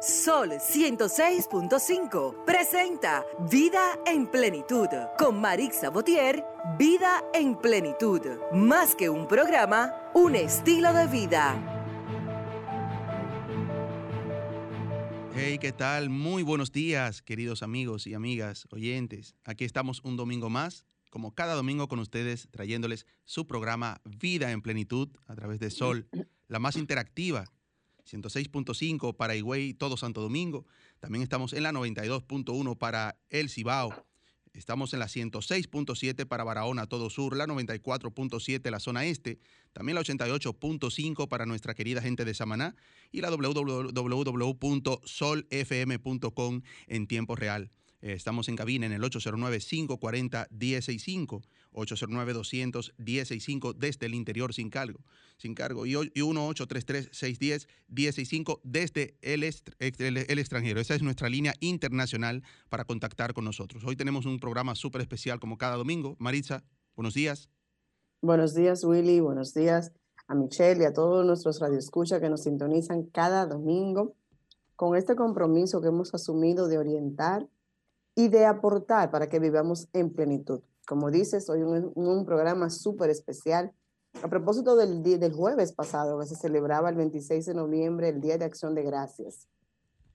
Sol 106.5 presenta Vida en Plenitud con Marix Sabotier. Vida en Plenitud. Más que un programa, un estilo de vida. Hey, ¿qué tal? Muy buenos días, queridos amigos y amigas oyentes. Aquí estamos un domingo más, como cada domingo con ustedes, trayéndoles su programa Vida en Plenitud a través de Sol, la más interactiva 106.5 para Higüey, todo Santo Domingo. También estamos en la 92.1 para El Cibao. Estamos en la 106.7 para Barahona, todo sur, la 94.7 la zona este, también la 88.5 para nuestra querida gente de Samaná y la www.solfm.com en tiempo real. Eh, estamos en cabina en el 809-540-165, 809-200-165 desde el interior sin cargo. Sin cargo. Y, 1-833-610-165 desde el, el, extranjero. Esa es nuestra línea internacional para contactar con nosotros. Hoy tenemos un programa súper especial como cada domingo. Maritza, buenos días. Buenos días, Willy. Buenos días a Michelle y a todos nuestros radioescuchas que nos sintonizan cada domingo con este compromiso que hemos asumido de orientar y de aportar para que vivamos en plenitud. Como dices, hoy un, un programa súper especial. A propósito del, del jueves pasado, que se celebraba el 26 de noviembre, el Día de Acción de Gracias.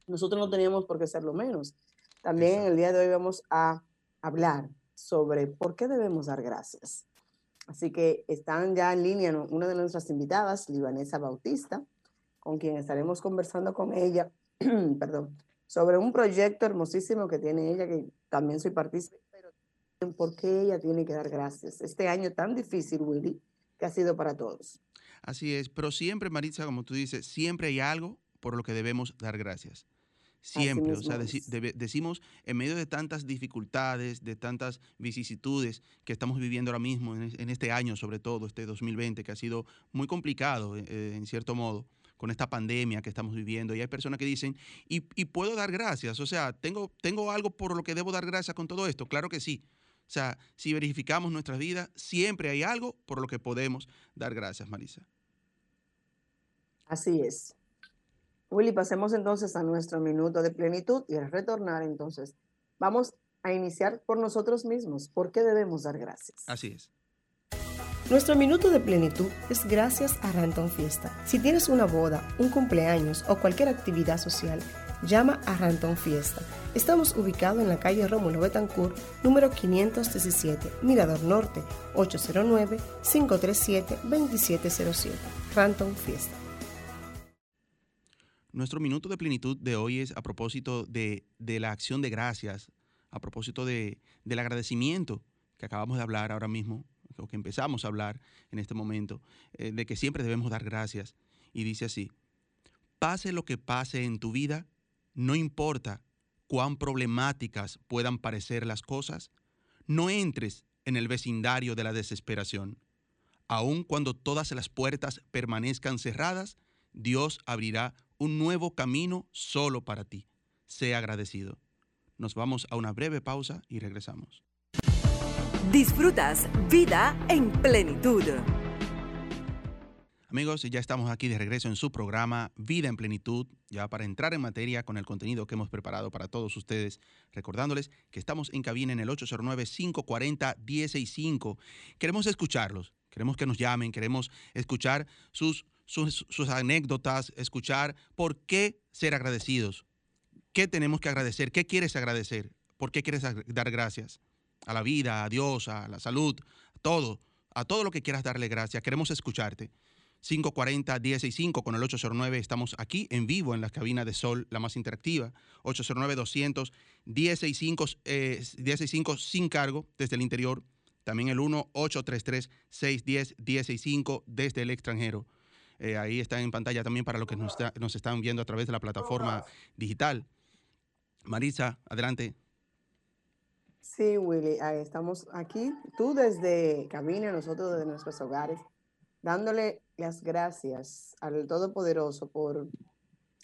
Nosotros no teníamos por qué ser lo menos. También el día de hoy vamos a hablar sobre por qué debemos dar gracias. Así que están ya en línea una de nuestras invitadas, Libanesa Bautista, con quien estaremos conversando con ella, perdón, sobre un proyecto hermosísimo que tiene ella, que también soy partícipe, por qué ella tiene que dar gracias. Este año tan difícil, Willy, que ha sido para todos. Así es, pero siempre, Maritza, como tú dices, siempre hay algo por lo que debemos dar gracias. Siempre, o sea, decimos en medio de tantas dificultades, de tantas vicisitudes que estamos viviendo ahora mismo, en, este año sobre todo, este 2020, que ha sido muy complicado eh, en cierto modo, con esta pandemia que estamos viviendo. Y hay personas que dicen, y, puedo dar gracias, o sea, ¿tengo, ¿tengo algo por lo que debo dar gracias con todo esto? Claro que sí. O sea, si verificamos nuestras vidas, siempre hay algo por lo que podemos dar gracias, Marisa. Así es. Willy, pasemos entonces a nuestro minuto de plenitud y al retornar entonces, vamos a iniciar por nosotros mismos. ¿Por qué debemos dar gracias? Así es. Nuestro minuto de plenitud es gracias a Ranton Fiesta. Si tienes una boda, un cumpleaños o cualquier actividad social, llama a Ranton Fiesta. Estamos ubicados en la calle Rómulo Betancourt, número 517, Mirador Norte, 809-537-2707. Ranton Fiesta. Nuestro minuto de plenitud de hoy es a propósito de, la acción de gracias, a propósito de, del agradecimiento que acabamos de hablar ahora mismo o que empezamos a hablar en este momento, eh, de que siempre debemos dar gracias. Y dice así, pase lo que pase en tu vida, no importa cuán problemáticas puedan parecer las cosas, no entres en el vecindario de la desesperación. Aun cuando todas las puertas permanezcan cerradas, Dios abrirá un nuevo camino solo para ti. Sea agradecido. Nos vamos a una breve pausa y regresamos. Disfrutas vida en plenitud. Amigos, ya estamos aquí de regreso en su programa Vida en Plenitud, ya para entrar en materia con el contenido que hemos preparado para todos ustedes, recordándoles que estamos en cabina en el 809-540-165. Queremos escucharlos, queremos que nos llamen, queremos escuchar sus, sus, sus anécdotas, escuchar por qué ser agradecidos, qué tenemos que agradecer, qué quieres agradecer, por qué quieres dar gracias a la vida, a Dios, a la salud, a todo, a todo lo que quieras darle gracias. Queremos escucharte. 540-165 con el 809. Estamos aquí en vivo en la cabina de Sol, la más interactiva. 809-200-165 eh, sin cargo desde el interior. También el 1-833-610-165 desde el extranjero. Eh, ahí está en pantalla también para los que nos, nos están viendo a través de la plataforma digital. Marisa, adelante. Sí, Willy, estamos aquí, tú desde cabina, nosotros desde nuestros hogares, dándole las gracias al Todopoderoso por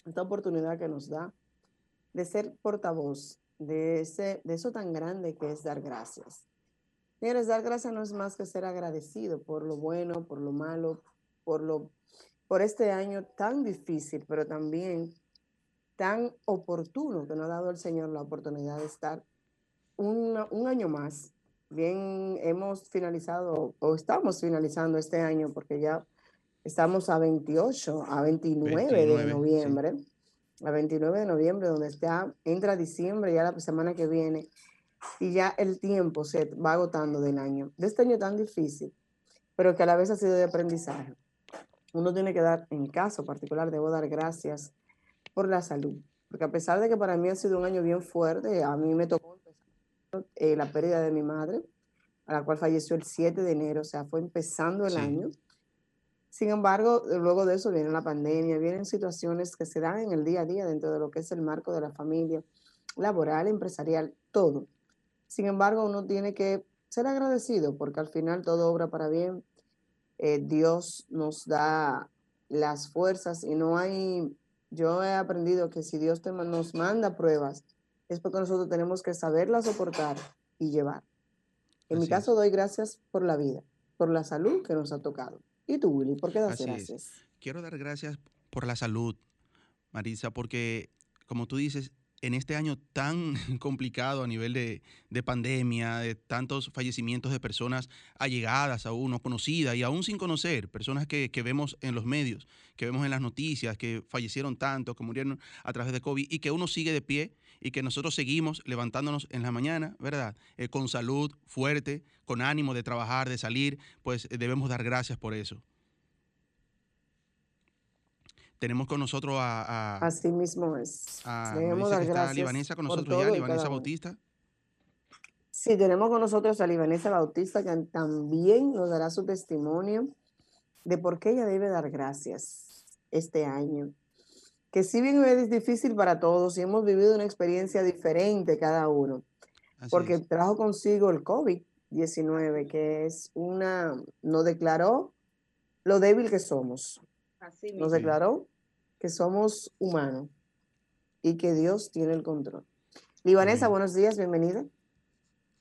esta oportunidad que nos da de ser portavoz de, ese, de eso tan grande que es dar gracias. Señores, dar gracias no es más que ser agradecido por lo bueno, por lo malo, por, lo, por este año tan difícil, pero también tan oportuno que nos ha dado el Señor la oportunidad de estar un año más. Bien, hemos finalizado o estamos finalizando este año porque ya estamos a 28, a 29, de noviembre. A 29 de noviembre, donde está, entra diciembre, ya la semana que viene, y ya el tiempo se va agotando del año, de este año tan difícil, pero que a la vez ha sido de aprendizaje. Uno tiene que dar, en caso particular, debo dar gracias por la salud, porque a pesar de que para mí ha sido un año bien fuerte, a mí me tocó eh, la pérdida de mi madre, a la cual falleció el 7 de enero, o sea, fue empezando el año. Sin embargo, luego de eso viene la pandemia, vienen situaciones que se dan en el día a día dentro de lo que es el marco de la familia, laboral, empresarial, todo. Sin embargo, uno tiene que ser agradecido porque al final todo obra para bien. Eh, Dios nos da las fuerzas y no hay, yo he aprendido que si Dios te, nos manda pruebas, es porque nosotros tenemos que saberlas soportar y llevar. En mi caso doy gracias por la vida, por la salud que nos ha tocado. ¿Y tú, Willy, por qué das gracias? Quiero dar gracias por la salud, Marisa, porque como tú dices, en este año tan complicado a nivel de, pandemia, de tantos fallecimientos de personas allegadas a uno, conocidas y aún sin conocer, personas que, vemos en los medios, que vemos en las noticias, que fallecieron tanto, que murieron a través de COVID y que uno sigue de pie y que nosotros seguimos levantándonos en la mañana, ¿verdad? Eh, con salud, fuerte, con ánimo de trabajar, de salir, pues debemos dar gracias por eso tenemos con nosotros a... Así mismo es. A, Debemos dar está Libanesa con nosotros ya, Libanesa Bautista. Sí, tenemos con nosotros a Libanesa Bautista, que también nos dará su testimonio de por qué ella debe dar gracias este año. Que si bien es difícil para todos y hemos vivido una experiencia diferente cada uno, porque trajo consigo el COVID-19, que es una, nos declaró lo débil que somos. Nos declaró que somos humanos y que Dios tiene el control. Libanesa, buenos días, bienvenida.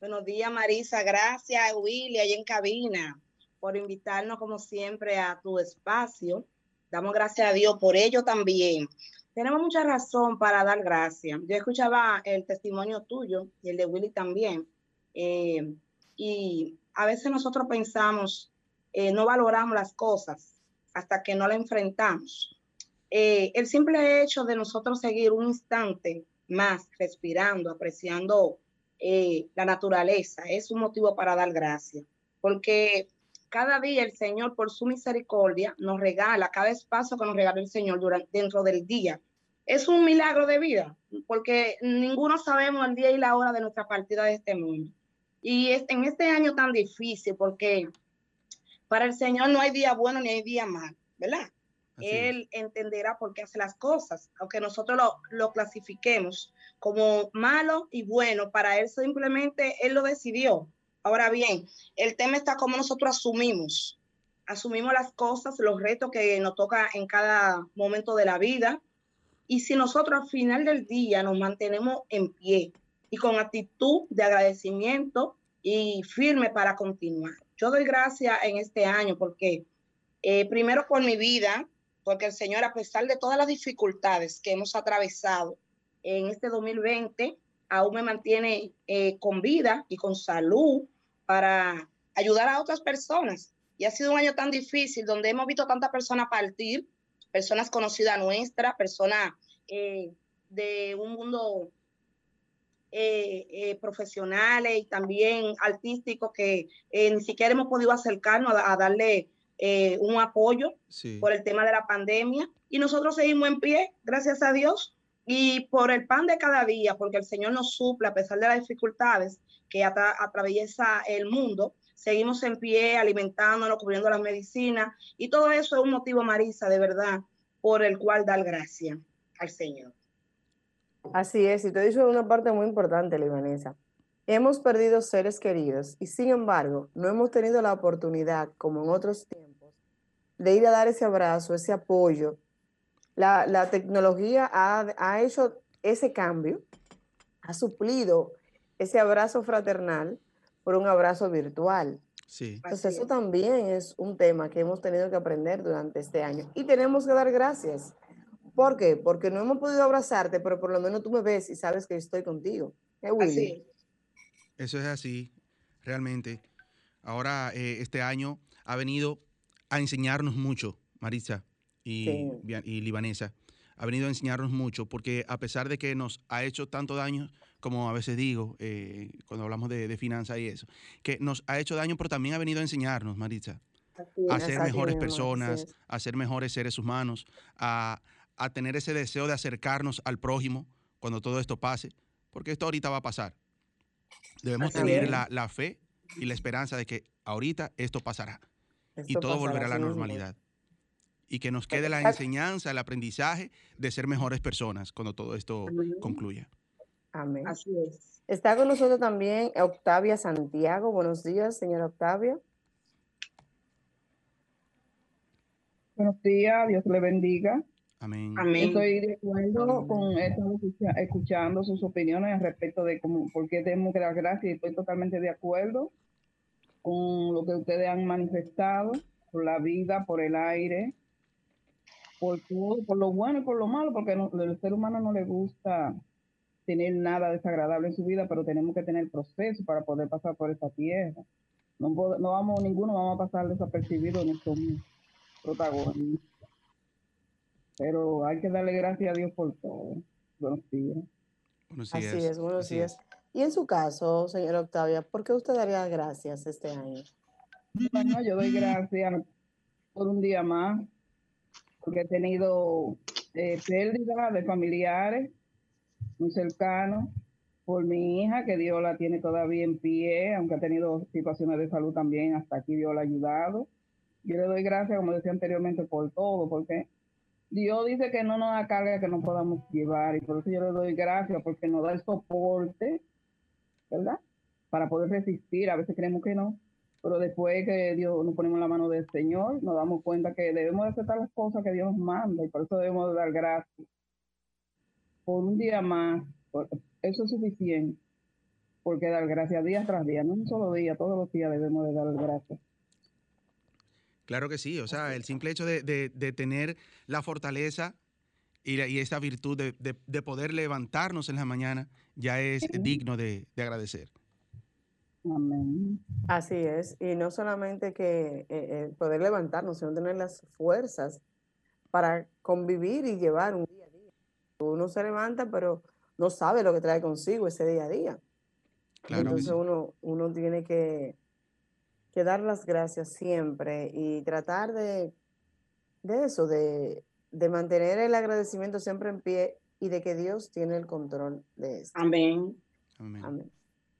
Buenos días, Marisa. Gracias, Willy, ahí en cabina, por invitarnos, como siempre, a tu espacio. Damos gracias a Dios por ello también. Tenemos mucha razón para dar gracias. Yo escuchaba el testimonio tuyo y el de Willy también. Eh, y a veces nosotros pensamos, eh, no valoramos las cosas hasta que no la enfrentamos. Eh, el simple hecho de nosotros seguir un instante más respirando, apreciando eh, la naturaleza, es un motivo para dar gracias, porque cada día el Señor, por su misericordia, nos regala cada espacio que nos regala el Señor durante, dentro del día. Es un milagro de vida, porque ninguno sabemos el día y la hora de nuestra partida de este mundo. Y es, en este año tan difícil, porque para el Señor no hay día bueno ni hay día mal, ¿verdad? Él entenderá por qué hace las cosas, aunque nosotros lo, clasifiquemos como malo y bueno, para él simplemente él lo decidió. Ahora bien, el tema está como nosotros asumimos, asumimos las cosas, los retos que nos toca en cada momento de la vida, y si nosotros al final del día nos mantenemos en pie y con actitud de agradecimiento y firme para continuar. Yo doy gracias en este año porque eh, primero por mi vida, porque el Señor, a pesar de todas las dificultades que hemos atravesado en este 2020, aún me mantiene eh, con vida y con salud para ayudar a otras personas. Y ha sido un año tan difícil donde hemos visto tantas personas partir, personas conocidas nuestras, personas eh, de un mundo eh, profesionales y también artísticos que ni siquiera hemos podido acercarnos a darle eh, un apoyo por el tema de la pandemia y nosotros seguimos en pie, gracias a Dios, y por el pan de cada día, porque el Señor nos suple a pesar de las dificultades que atraviesa el mundo, seguimos en pie, alimentándonos, cubriendo las medicinas, y todo eso es un motivo, Marisa, de verdad, por el cual dar gracias al Señor. Así es, y te he dicho una parte muy importante, Libanesa. Hemos perdido seres queridos y sin embargo no hemos tenido la oportunidad, como en otros tiempos, de ir a dar ese abrazo, ese apoyo. La, tecnología ha, hecho ese cambio, ha suplido ese abrazo fraternal por un abrazo virtual. Sí. Entonces eso también es un tema que hemos tenido que aprender durante este año y tenemos que dar gracias ¿Por qué? Porque no hemos podido abrazarte, pero por lo menos tú me ves y sabes que estoy contigo. ¿Eh, Willy? Así. Eso es así, realmente. Ahora, eh, este año ha venido a enseñarnos mucho, Maritza y, Sí. Bia- y Libanesa. Ha venido a enseñarnos mucho porque a pesar de que nos ha hecho tanto daño, como a veces digo, eh, cuando hablamos de, de finanzas y eso, que nos ha hecho daño, pero también ha venido a enseñarnos, Maritza, a ser mejores personas, a ser mejores seres humanos, a, a tener ese deseo de acercarnos al prójimo cuando todo esto pase, porque esto ahorita va a pasar. Debemos Así tener la, la fe y la esperanza de que ahorita esto pasará y Esto todo volverá a la mismo. normalidad. Y que nos quede la enseñanza, el aprendizaje de ser mejores personas cuando todo esto Amén. concluya. Amén. Así es. Está con nosotros también Octavia Santiago. Buenos días, señora Octavia. Buenos días, Dios le bendiga. Amén. Amén. Estoy de acuerdo Amén. con escucha- escuchando sus opiniones respecto de cómo, por qué tenemos que dar gracias y estoy totalmente de acuerdo con lo que ustedes han manifestado, por la vida, por el aire, por todo, por lo bueno y por lo malo, porque no- el ser humano no le gusta tener nada desagradable en su vida, pero tenemos que tener proceso para poder pasar por esta tierra. No, vamos, ninguno vamos a pasar desapercibido en estos protagonistas. Pero hay que darle gracias a Dios por todo. Buenos días. Buenos Así días. es, buenos Así días. Y en su caso, señora Octavia, ¿por qué usted daría gracias este año? Bueno, yo doy gracias por un día más, porque he tenido eh, pérdida de familiares muy cercanos, por mi hija, que Dios la tiene todavía en pie, aunque ha tenido situaciones de salud también, hasta aquí Dios la ha ayudado. Yo le doy gracias, como decía anteriormente, por todo, porque Dios dice que no nos da carga que no podamos llevar, y por eso yo le doy gracias, porque nos da el soporte, ¿verdad? Para poder resistir, a veces creemos que no, pero después que Dios nos ponemos en la mano del Señor, nos damos cuenta que debemos de aceptar las cosas que Dios nos manda, y por eso debemos de dar gracias. Por un día más, por- eso es suficiente, porque dar gracias día tras día, no un solo día, todos los días debemos de dar gracias. Claro que sí. O sea, el simple hecho de, de- de tener la fortaleza y, y esa virtud de, de- de poder levantarnos en la mañana ya es digno de, de agradecer. Amén. Así es, y no solamente que eh, eh, poder levantarnos, sino tener las fuerzas para convivir y llevar un día a día. Uno se levanta, pero no sabe lo que trae consigo ese día a día. Claro Entonces sí. uno, uno tiene que, que dar las gracias siempre y tratar de, de eso, de, de mantener el agradecimiento siempre en pie y de que Dios tiene el control de esto. Amén. Amén. Amén.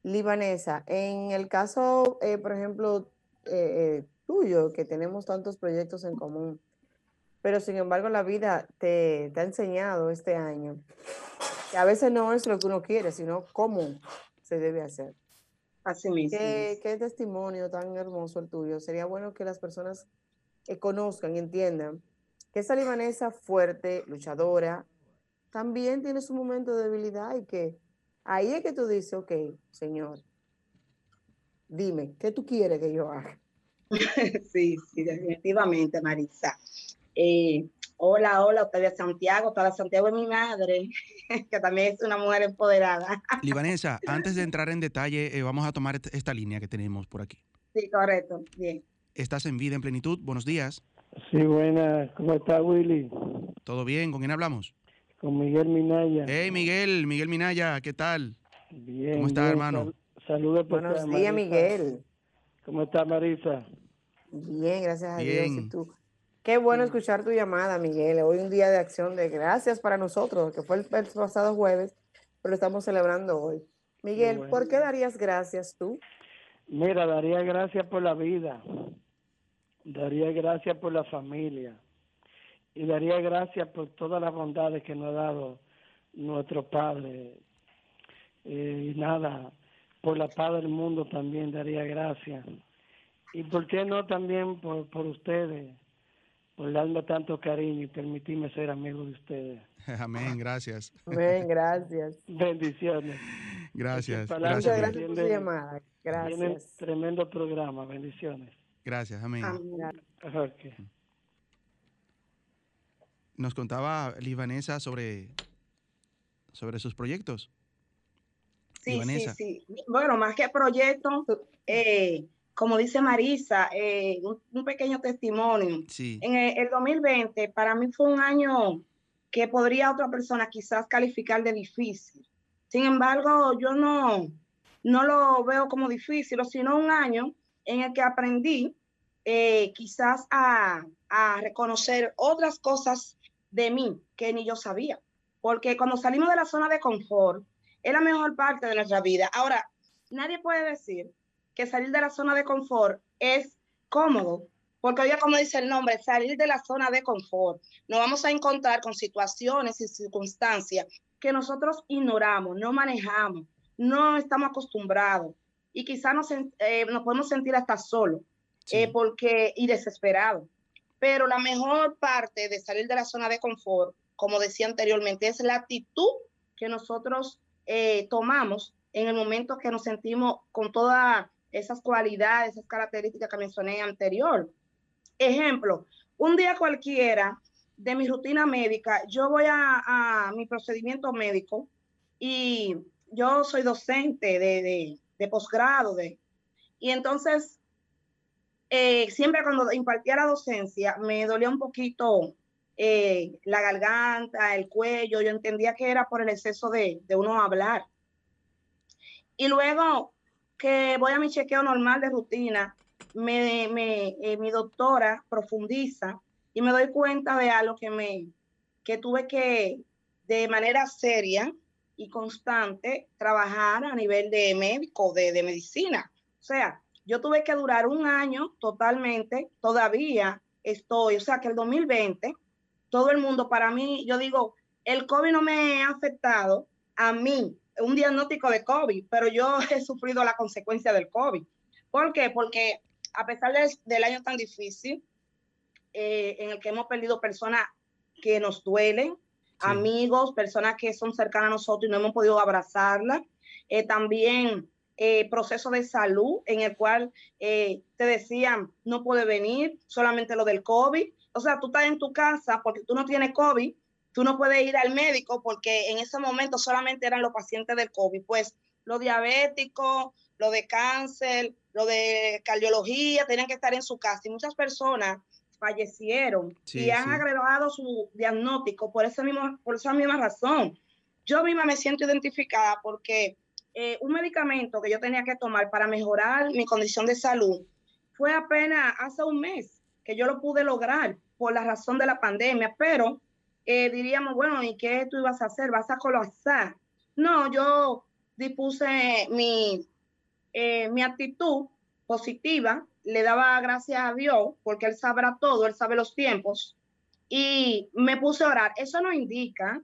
Libanesa, en el caso, eh, por ejemplo, eh, eh, tuyo, que tenemos tantos proyectos en común, pero sin embargo la vida te, te ha enseñado este año que a veces no es lo que uno quiere, sino cómo se debe hacer. Así mismo. Qué, qué testimonio tan hermoso el tuyo. Sería bueno que las personas eh, conozcan y entiendan que esa libanesa fuerte, luchadora, también tiene su momento de debilidad y que ahí es que tú dices, ok, Señor, dime, ¿qué tú quieres que yo haga? Sí, sí, definitivamente, Marisa. Eh, hola, hola, Octavia Santiago. Octavia Santiago es mi madre, que también es una mujer empoderada. Libanesa, antes de entrar en detalle, eh, vamos a tomar esta línea que tenemos por aquí. Sí, correcto. Bien. Estás en vida en plenitud. Buenos días. Sí, buenas. ¿Cómo está Willy? ¿Todo bien? ¿Con quién hablamos? Con Miguel Minaya. Hey, Miguel, Miguel Minaya, ¿qué tal? Bien. ¿Cómo está, bien. hermano? Sal- Saludos por Buenos días, Marisa. Miguel. ¿Cómo está Marisa? Bien, gracias a Dios. Bien. ¿Y tú? Qué bueno escuchar tu llamada, Miguel. Hoy un día de acción de gracias para nosotros, que fue el, el pasado jueves, pero lo estamos celebrando hoy. Miguel, bueno. ¿por qué darías gracias tú? Mira, daría gracias por la vida. Daría gracias por la familia. Y daría gracias por todas las bondades que nos ha dado nuestro Padre. Eh, y nada, por la paz del mundo también daría gracias. Y por qué no también por, por ustedes, por darme tanto cariño y permitirme ser amigo de ustedes. Amén, gracias. Amén, gracias. Bendiciones. Gracias. Palabra Muchas Gracias, por tu Entiende- llamada. Tienen Gracias. tremendo programa. Bendiciones. Gracias, amén. Nos contaba Livanesa sobre, sobre sus proyectos. Sí, sí, sí. Bueno, más que proyectos, eh, como dice Marisa, eh, un, pequeño testimonio. En el, 2020 para mí fue un año que podría otra persona quizás calificar de difícil. Sin embargo, yo no, no lo veo como difícil, sino un año en el que aprendí eh, quizás a, a reconocer otras cosas de mí que ni yo sabía. Porque cuando salimos de la zona de confort, es la mejor parte de nuestra vida. Ahora, nadie puede decir que salir de la zona de confort es cómodo, porque oye, como dice el nombre, salir de la zona de confort. Nos vamos a encontrar con situaciones y circunstancias que nosotros ignoramos, no manejamos, no estamos acostumbrados y quizás nos, eh, nos podemos sentir hasta solos eh, porque, y desesperados. Pero la mejor parte de salir de la zona de confort, como decía anteriormente, es la actitud que nosotros eh, tomamos en el momento que nos sentimos con todas esas cualidades, esas características que mencioné anterior. Ejemplo, un día cualquiera de mi rutina médica, yo voy a, mi procedimiento médico y yo soy docente de, de, posgrado, de, y entonces eh, siempre cuando impartía la docencia me dolía un poquito eh, la garganta, el cuello, yo entendía que era por el exceso de, de uno hablar. Y luego que voy a mi chequeo normal de rutina, me, eh, mi doctora profundiza y me doy cuenta de algo que me que tuve que de manera seria y constante trabajar a nivel de médico, de, de medicina. O sea, yo tuve que durar un año totalmente, todavía estoy, o sea que el 2020, todo el mundo, para mí, yo digo, el COVID no me ha afectado a mí, un diagnóstico de COVID, pero yo he sufrido la consecuencia del COVID. ¿Por qué? Porque a pesar del año tan difícil, eh, en el que hemos perdido personas que nos duelen, amigos, personas que son cercanas a nosotros y no hemos podido abrazarlas, eh, también eh, proceso de salud en el cual eh, te decían no puede venir, solamente lo del COVID. O sea, tú estás en tu casa porque tú no tienes COVID, tú no puedes ir al médico porque en ese momento solamente eran los pacientes del COVID. Pues los diabéticos, lo de cáncer, lo de cardiología, tenían que estar en su casa. Y muchas personas fallecieron y han agregado su diagnóstico por, ese mismo, por esa misma razón. Yo misma me siento identificada porque eh, un medicamento que yo tenía que tomar para mejorar mi condición de salud fue apenas hace un mes que yo lo pude lograr por la razón de la pandemia, pero eh, diríamos, bueno, ¿y qué tú ibas a hacer? ¿Vas a colapsar? No, yo dispuse mi, eh, mi actitud positiva, le daba gracias a Dios porque Él sabrá todo, Él sabe los tiempos, y me puse a orar. Eso no indica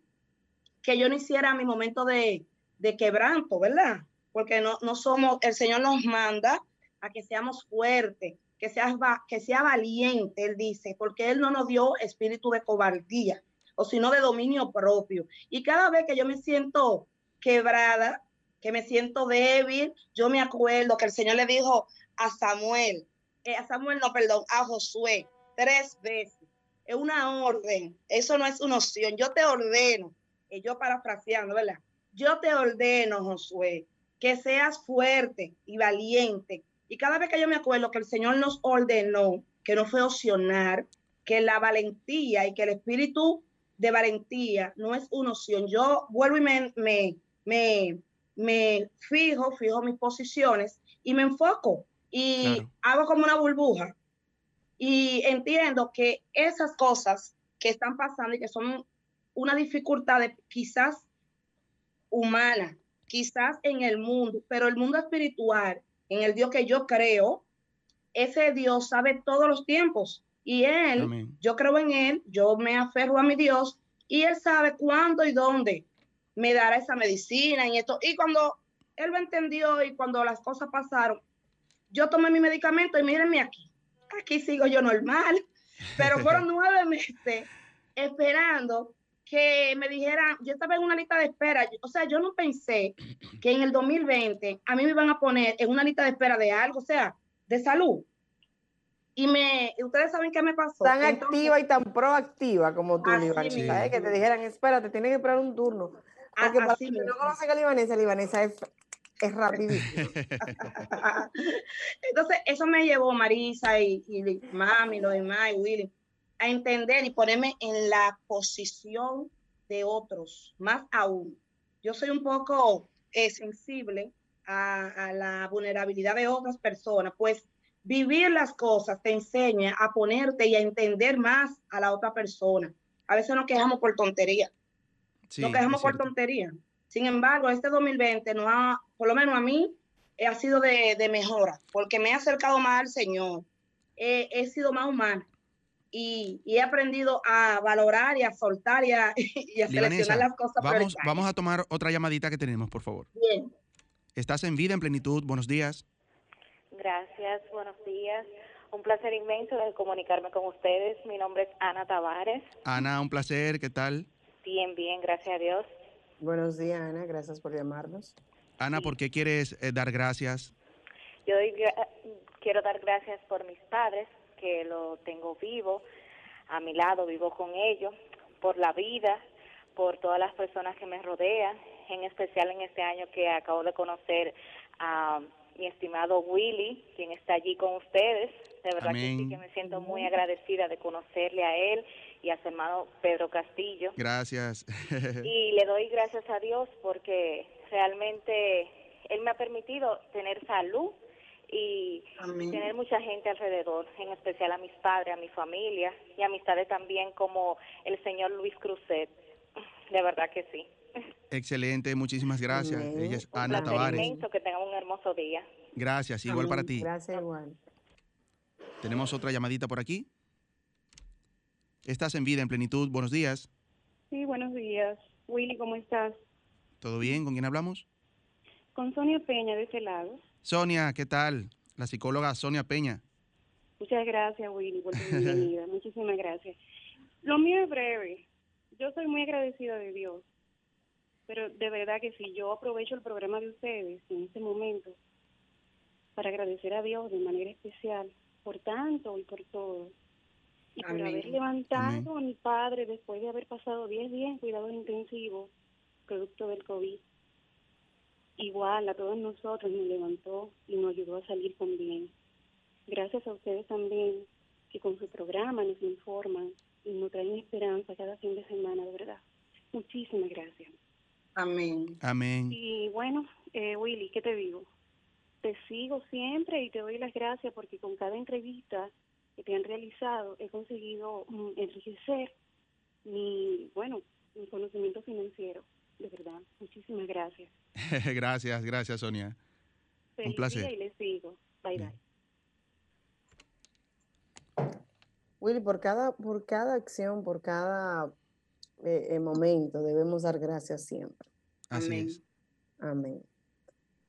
que yo no hiciera mi momento de, de quebranto, ¿verdad? Porque no, no somos, el Señor nos manda a que seamos fuertes, que, seas, que sea valiente, Él dice, porque Él no nos dio espíritu de cobardía, o sino de dominio propio. Y cada vez que yo me siento quebrada, que me siento débil, yo me acuerdo que el Señor le dijo a Samuel, eh, a Samuel no, perdón, a Josué, tres veces. Es una orden, eso no es una opción. Yo te ordeno, y yo parafraseando, ¿verdad? Yo te ordeno, Josué, que seas fuerte y valiente. Y cada vez que yo me acuerdo que el Señor nos ordenó, que no fue opcionar, que la valentía y que el espíritu de valentía no es una opción. Yo vuelvo y me, me, me, me fijo, fijo mis posiciones y me enfoco y hago como una burbuja. Y entiendo que esas cosas que están pasando y que son una dificultad de quizás humana, quizás en el mundo, pero el mundo espiritual, en el Dios que yo creo, ese Dios sabe todos los tiempos. Y Él, yo creo en Él, yo me aferro a mi Dios y Él sabe cuándo y dónde me dará esa medicina y esto. Y cuando Él lo entendió y cuando las cosas pasaron, yo tomé mi medicamento y mírenme aquí. Aquí sigo yo normal, pero fueron nueve meses esperando que me dijeran, yo estaba en una lista de espera, o sea, yo no pensé que en el 2020 a mí me iban a poner en una lista de espera de algo, o sea, de salud. Y me, ustedes saben qué me pasó. Tan activa y tan proactiva como tú, Libanesa, ¿eh? que te dijeran, espérate, tienes que esperar un turno. Porque para que no conocen a Libanesa, Libanesa es, es rapidísimo. Entonces, eso me llevó Marisa y, y mami, lo demás, y Willy, a entender y ponerme en la posición de otros, más aún. Yo soy un poco eh, sensible a, a la vulnerabilidad de otras personas, pues vivir las cosas te enseña a ponerte y a entender más a la otra persona. A veces nos quejamos por tontería. nos quejamos por tontería. Sin embargo, este 2020 no ha, por lo menos a mí, ha sido de, mejora, porque me he acercado más al Señor. he sido más humana. Y, he aprendido a valorar y a soltar y a, seleccionar las cosas. Vamos, vamos a tomar otra llamadita que tenemos, por favor. Bien. Estás en vida, en plenitud. Buenos días. Gracias, buenos días. Un placer inmenso de comunicarme con ustedes. Mi nombre es Ana Tavares. Ana, un placer, ¿qué tal? Bien, bien, gracias a Dios. Buenos días, Ana, gracias por llamarnos. Ana, ¿por qué quieres eh, dar gracias? Yo quiero dar gracias por mis padres, que lo tengo vivo, a mi lado, vivo con ellos, por la vida, por todas las personas que me rodean, en especial en este año que acabo de conocer a mi estimado Willy, quien está allí con ustedes. De verdad que sí que me siento muy agradecida de conocerle a él y a su hermano Pedro Castillo. Gracias. y le doy gracias a Dios porque realmente él me ha permitido tener salud y tener mucha gente alrededor, en especial a mis padres, a mi familia y amistades también como el señor Luis Cruzet. De verdad que sí. Excelente, muchísimas gracias. Ella es Ana Tavares. que tengan un hermoso día. Gracias, igual para ti. Gracias, igual. Tenemos otra llamadita por aquí. Estás en vida, en plenitud. Buenos días. Sí, buenos días. Willy, ¿cómo estás? ¿Todo bien? ¿Con quién hablamos? Con Sonia Peña, de este lado. Sonia, ¿qué tal? La psicóloga Sonia Peña. Muchas gracias, Willy, por tu bienvenida. Muchísimas gracias. Lo mío es breve. Yo soy muy agradecida de Dios pero de verdad que si yo aprovecho el programa de ustedes en este momento para agradecer a Dios de manera especial por tanto y por todo. Y por haber levantado a mi padre después de haber pasado 10 días en cuidados intensivos, producto del COVID. Igual a todos nosotros nos levantó y nos ayudó a salir con bien. Gracias a ustedes también, que con su programa nos informan y nos traen esperanza cada fin de semana, de verdad. Muchísimas gracias. Amén. Amén. Y bueno, eh, Willy, ¿qué te digo? Te sigo siempre y te doy las gracias porque con cada entrevista que te han realizado he conseguido mm, enriquecer mi, bueno, mi conocimiento financiero. De verdad, muchísimas gracias. gracias, gracias Sonia. Un placer. y les sigo. Bye, bye. Willy, por cada, por cada acción, por cada eh, momento debemos dar gracias siempre. Así Amén. es. Amén.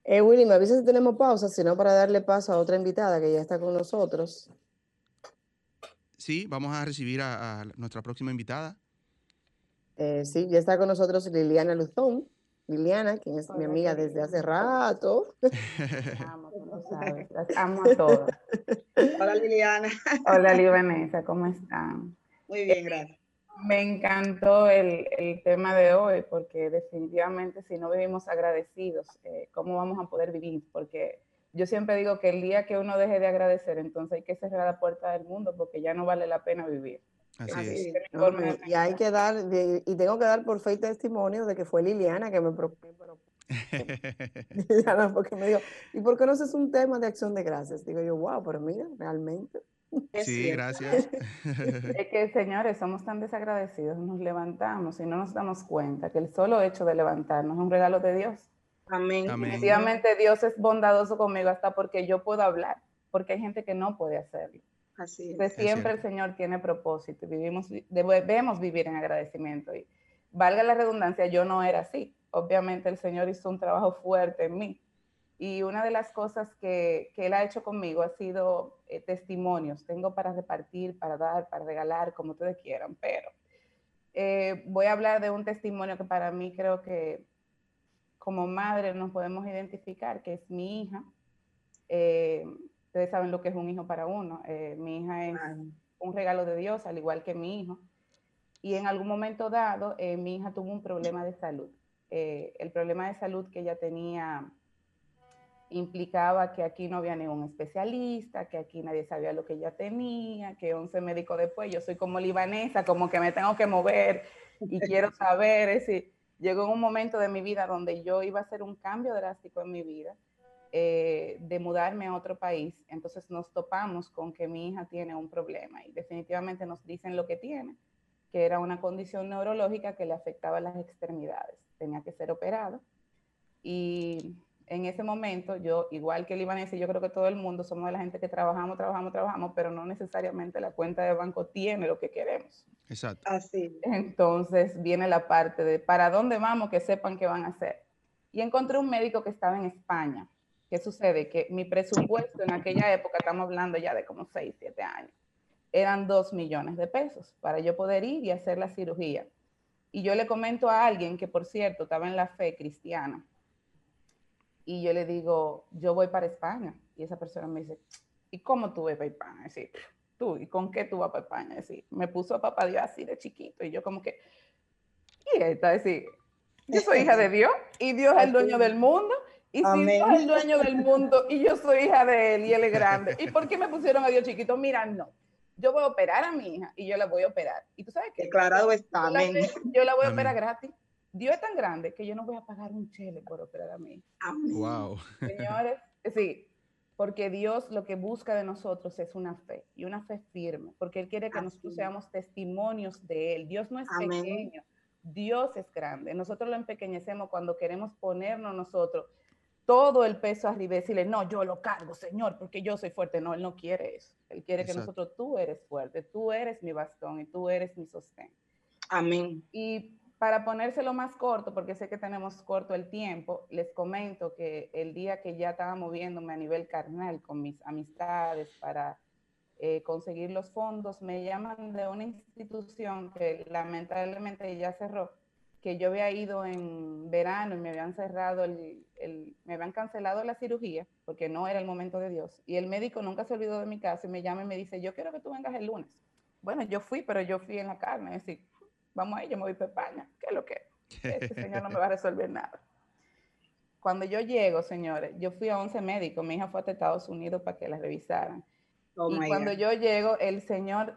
Eh, Willy, me avisa si tenemos pausa, sino para darle paso a otra invitada que ya está con nosotros. Sí, vamos a recibir a, nuestra próxima invitada. Eh, sí, ya está con nosotros Liliana Luzón. Liliana, quien es mi amiga desde hace rato. Amo, sabes. amo a todas. Hola Liliana. Hola Libanesa, ¿cómo están? Muy bien, gracias. Me encantó el, el, tema de hoy porque definitivamente si no vivimos agradecidos, eh, ¿cómo vamos a poder vivir? Porque yo siempre digo que el día que uno deje de agradecer, entonces hay que cerrar la puerta del mundo porque ya no vale la pena vivir. Así, es. y hay que dar, y tengo que dar por fe y testimonio de que fue Liliana que me propuso. Liliana, porque me dijo, ¿y por qué no haces un tema de acción de gracias? Digo yo, wow, pero mira, realmente. sí, gracias. es que, señores, somos tan desagradecidos, nos levantamos y no nos damos cuenta que el solo hecho de levantarnos es un regalo de Dios. Amén. Definitivamente Dios es bondadoso conmigo hasta porque yo puedo hablar, porque hay gente que no puede hacerlo. Así es. siempre el Señor tiene propósito, vivimos, debemos vivir en agradecimiento. Y valga la redundancia, yo no era así. Obviamente el Señor hizo un trabajo fuerte en mí y una de las cosas que, que él ha hecho conmigo ha sido eh, testimonios. Tengo para repartir, para dar, para regalar, como ustedes quieran, pero eh, voy a hablar de un testimonio que para mí creo que como madre nos podemos identificar, que es mi hija. Eh, Ustedes saben lo que es un hijo para uno. Eh, mi hija es un regalo de Dios, al igual que mi hijo. Y en algún momento dado, eh, mi hija tuvo un problema de salud. Eh, el problema de salud que ella tenía implicaba que aquí no había ningún especialista, que aquí nadie sabía lo que ella tenía, que 11 médicos después, yo soy como libanesa, como que me tengo que mover y quiero saber. Es decir, llegó un momento de mi vida donde yo iba a hacer un cambio drástico en mi vida, eh, de mudarme a otro país. Entonces nos topamos con que mi hija tiene un problema y definitivamente nos dicen lo que tiene, que era una condición neurológica que le afectaba las extremidades. Tenía que ser operado. Y en ese momento, yo, igual que el libanés, yo creo que todo el mundo somos de la gente que trabajamos, trabajamos, trabajamos, pero no necesariamente la cuenta de banco tiene lo que queremos. Exacto. Así. Entonces viene la parte de para dónde vamos, que sepan qué van a hacer. Y encontré un médico que estaba en España. ¿Qué sucede? Que mi presupuesto en aquella época, estamos hablando ya de como 6, 7 años, eran 2 millones de pesos para yo poder ir y hacer la cirugía. Y yo le comento a alguien que, por cierto, estaba en la fe cristiana, y yo le digo, yo voy para España. Y esa persona me dice, ¿y cómo tú vas para España? decir, tú, ¿y con qué tú vas para España? decir, me puso a papá Dios así de chiquito y yo como que, y está decir, yo soy hija de Dios y Dios es el dueño del mundo. Y si Dios es el dueño del mundo y yo soy hija de él y él es grande, ¿y por qué me pusieron a Dios chiquito? Mira, no. Yo voy a operar a mi hija y yo la voy a operar. Y tú sabes que. Declarado está, amén. Yo la voy a operar gratis. Dios es tan grande que yo no voy a pagar un chele por operar a mí. Wow. Señores, sí, porque Dios lo que busca de nosotros es una fe y una fe firme, porque Él quiere que nosotros seamos testimonios de Él. Dios no es pequeño, Dios es grande. Nosotros lo empequeñecemos cuando queremos ponernos nosotros todo el peso arriba y decirle, no, yo lo cargo, Señor, porque yo soy fuerte. No, Él no quiere eso. Él quiere que nosotros, tú eres fuerte, tú eres mi bastón y tú eres mi sostén. Amén. Y para ponérselo más corto, porque sé que tenemos corto el tiempo, les comento que el día que ya estaba moviéndome a nivel carnal con mis amistades para eh, conseguir los fondos, me llaman de una institución que lamentablemente ya cerró, que yo había ido en verano y me habían cerrado, el, me habían cancelado la cirugía porque no era el momento de Dios. Y el médico nunca se olvidó de mi caso y me llama y me dice, yo quiero que tú vengas el lunes. Bueno, yo fui, pero yo fui en la carne, es decir, vamos ahí, yo me voy para España, ¿qué es lo que? Este señor no me va a resolver nada. Cuando yo llego, señores, yo fui a 11 médicos, mi hija fue a Estados Unidos para que la revisaran. Oh y cuando yo llego, el señor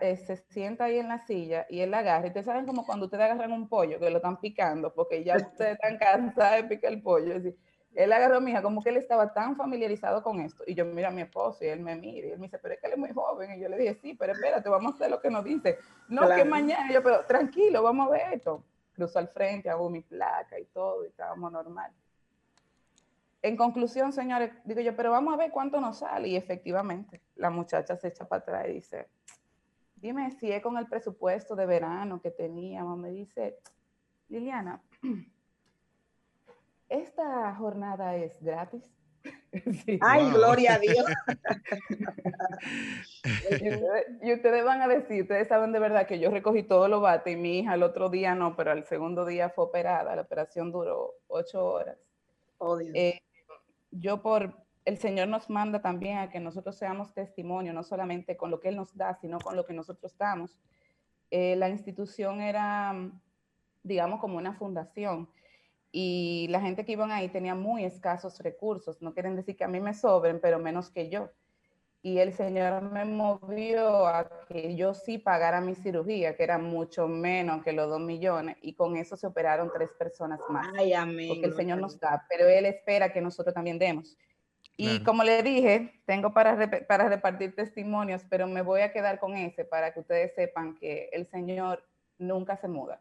eh, se, sienta ahí en la silla y él agarra. Y ustedes saben como cuando ustedes agarran un pollo que lo están picando, porque ya ustedes están cansados de picar el pollo. Así, él agarró a mi hija como que él estaba tan familiarizado con esto. Y yo miro a mi esposo y él me mira y él me dice, pero es que él es muy joven. Y yo le dije, sí, pero espérate, vamos a hacer lo que nos dice. No, que mañana. yo, pero tranquilo, vamos a ver esto. Cruzo al frente, hago mi placa y todo, y estábamos normal. En conclusión, señores, digo yo, pero vamos a ver cuánto nos sale. Y efectivamente, la muchacha se echa para atrás y dice, dime si es con el presupuesto de verano que teníamos. Me dice, Liliana, esta jornada es gratis. Ay, gloria a Dios. y, ustedes, van a decir, ustedes saben de verdad que yo recogí todo lo bate y mi hija el otro día no, pero el segundo día fue operada. La operación duró ocho horas. Oh, eh, yo por, el Señor nos manda también a que nosotros seamos testimonio, no solamente con lo que Él nos da, sino con lo que nosotros damos. Eh, la institución era, digamos, como una fundación y la gente que iban ahí tenía muy escasos recursos. No quieren decir que a mí me sobren, pero menos que yo. Y el Señor me movió a que yo sí pagara mi cirugía, que era mucho menos que los dos millones, y con eso se operaron tres personas más. Ay, amén. Porque el Señor nos da, pero Él espera que nosotros también demos. Y como le dije, tengo para, para repartir testimonios, pero me voy a quedar con ese para que ustedes sepan que el Señor nunca se muda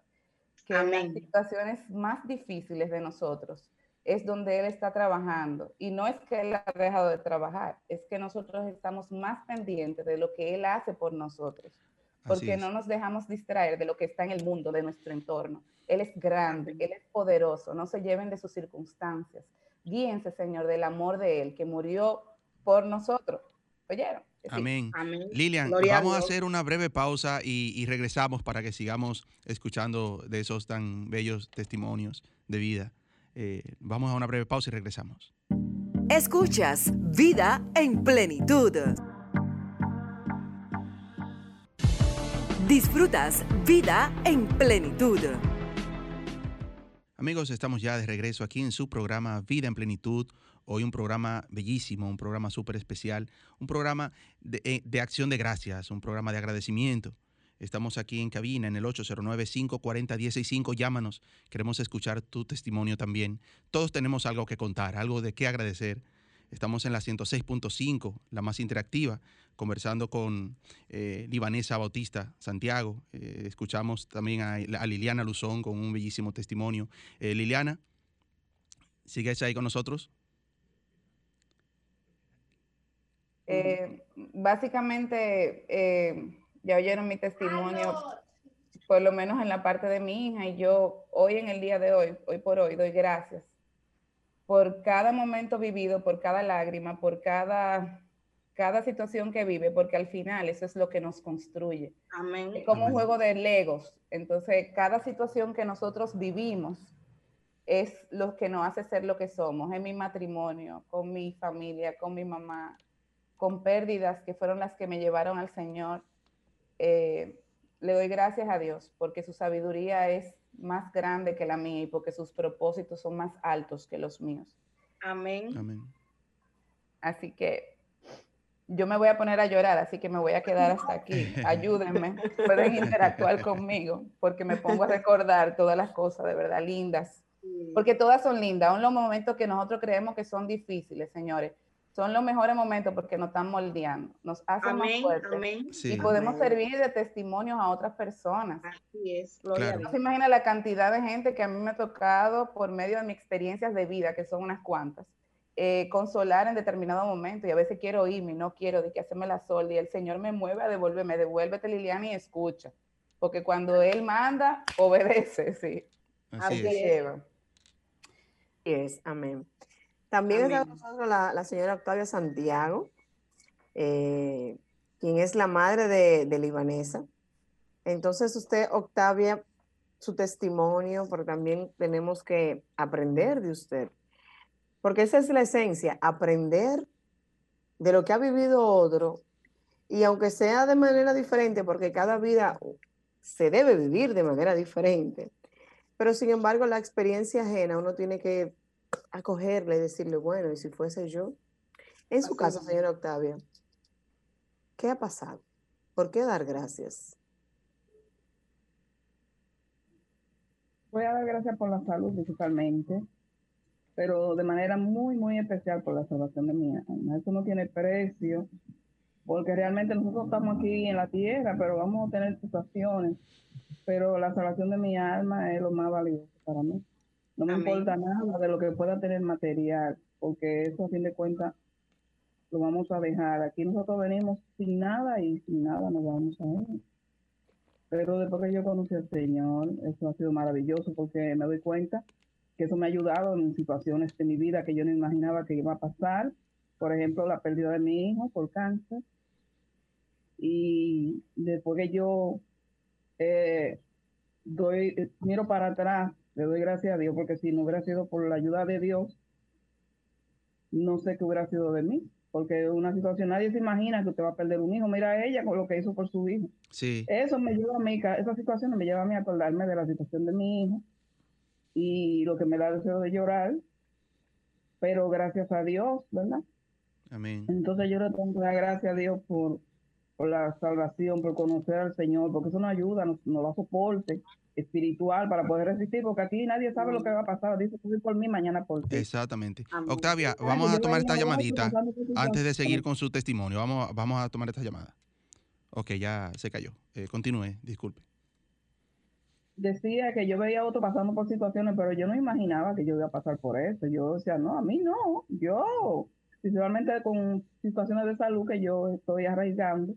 que en las situaciones más difíciles de nosotros es donde Él está trabajando. Y no es que Él ha dejado de trabajar, es que nosotros estamos más pendientes de lo que Él hace por nosotros, porque no nos dejamos distraer de lo que está en el mundo, de nuestro entorno. Él es grande, Él es poderoso, no se lleven de sus circunstancias. Guíense, Señor, del amor de Él que murió por nosotros. ¿Oyeron? Amén. Lilian, vamos a, hacer una breve pausa y, regresamos para que sigamos escuchando de esos tan bellos testimonios de vida. Eh, vamos a una breve pausa y regresamos. Escuchas Vida en Plenitud. Disfrutas Vida en Plenitud. Amigos, estamos ya de regreso aquí en su programa Vida en Plenitud. Hoy un programa bellísimo, un programa súper especial, un programa de, eh, de, acción de gracias, un programa de agradecimiento. Estamos aquí en cabina en el 809-540-165. Llámanos, queremos escuchar tu testimonio también. Todos tenemos algo que contar, algo de qué agradecer. Estamos en la 106.5, la más interactiva, conversando con eh, Libanesa Bautista Santiago. Eh, escuchamos también a, Liliana Luzón con un bellísimo testimonio. Eh, Liliana, ¿sigues ahí con nosotros? Eh, básicamente, ya oyeron mi testimonio, por lo menos en la parte de mi hija, y yo hoy en el día de hoy, hoy por hoy, doy gracias por cada momento vivido, por cada lágrima, por cada, cada situación que vive, porque al final eso es lo que nos construye. Amén. Es como Amén. un juego de legos. Entonces, cada situación que nosotros vivimos es lo que nos hace ser lo que somos, en mi matrimonio, con mi familia, con mi mamá, con pérdidas que fueron las que me llevaron al Señor. Eh, le doy gracias a Dios porque su sabiduría es más grande que la mía y porque sus propósitos son más altos que los míos. Amén. Amén. Así que yo me voy a poner a llorar, así que me voy a quedar hasta aquí. Ayúdenme, pueden interactuar conmigo porque me pongo a recordar todas las cosas de verdad lindas. Porque todas son lindas, aún los momentos que nosotros creemos que son difíciles, señores, son los mejores momentos porque nos están moldeando, nos hacen más Amén. fuertes Amén. Sí. y podemos servir de testimonios a otras personas. Así es. Gloria Claro. No se imagina la cantidad de gente que a mí me ha tocado por medio de mis experiencias de vida, que son unas cuantas, eh, consolar en determinado momento y a veces quiero irme y no quiero de que hacerme la sol y el Señor me mueve a devolverme, devuélvete Liliana y escucha, porque cuando Él manda, obedece, sí. Así Así es. lleva. Así es, amén. También está con nosotros la, la señora Octavia Santiago, eh, quien es la madre de, de Libanesa. Entonces, usted, Octavia, su testimonio, pero también tenemos que aprender de usted, porque esa es la esencia, aprender de lo que ha vivido otro, y aunque sea de manera diferente, porque cada vida se debe vivir de manera diferente, pero sin embargo la experiencia ajena uno tiene que acogerle y decirle, bueno, ¿y si fuese yo? En su caso, señora Octavia, ¿qué ha pasado? ¿Por qué dar gracias? Voy a dar gracias por la salud principalmente, pero de manera muy, muy especial por la salvación de mi alma. Eso no tiene precio, porque realmente nosotros estamos aquí en la tierra, pero vamos a tener situaciones, pero la salvación de mi alma es lo más valioso para mí. No me Amén. importa nada de lo que pueda tener material, porque eso a fin de cuentas lo vamos a dejar. Aquí nosotros venimos sin nada y sin nada nos vamos a ir. Pero después que yo conocí al Señor, eso ha sido maravilloso porque me doy cuenta que eso me ha ayudado en situaciones de mi vida que yo no imaginaba que iba a pasar. Por ejemplo, la pérdida de mi hijo por cáncer. Y después que yo eh, doy, miro para atrás, le doy gracias a Dios, porque si no hubiera sido por la ayuda de Dios, no sé qué hubiera sido de mí. Porque una situación, nadie se imagina que usted va a perder un hijo. Mira a ella con lo que hizo por su hijo. Sí. Eso me lleva a mí, esa situación me lleva a mí a acordarme de la situación de mi hijo y lo que me da deseo de llorar, pero gracias a Dios, ¿verdad? Amén. Entonces yo le tengo dar gracias a Dios por, por la salvación, por conocer al Señor, porque eso nos ayuda, nos, nos da soporte espiritual para poder resistir, porque aquí nadie sabe lo que va a pasar. Dice, por mí, mañana por ti. Exactamente. Amén. Octavia, vamos a tomar esta llamadita antes de seguir con su testimonio. Vamos, vamos a tomar esta llamada. Ok, ya se cayó. Eh, continúe, disculpe. decía que yo veía a otros pasando por situaciones, pero yo no imaginaba que yo iba a pasar por eso. Yo decía, no, a mí no, yo, principalmente con situaciones de salud que yo estoy arraigando.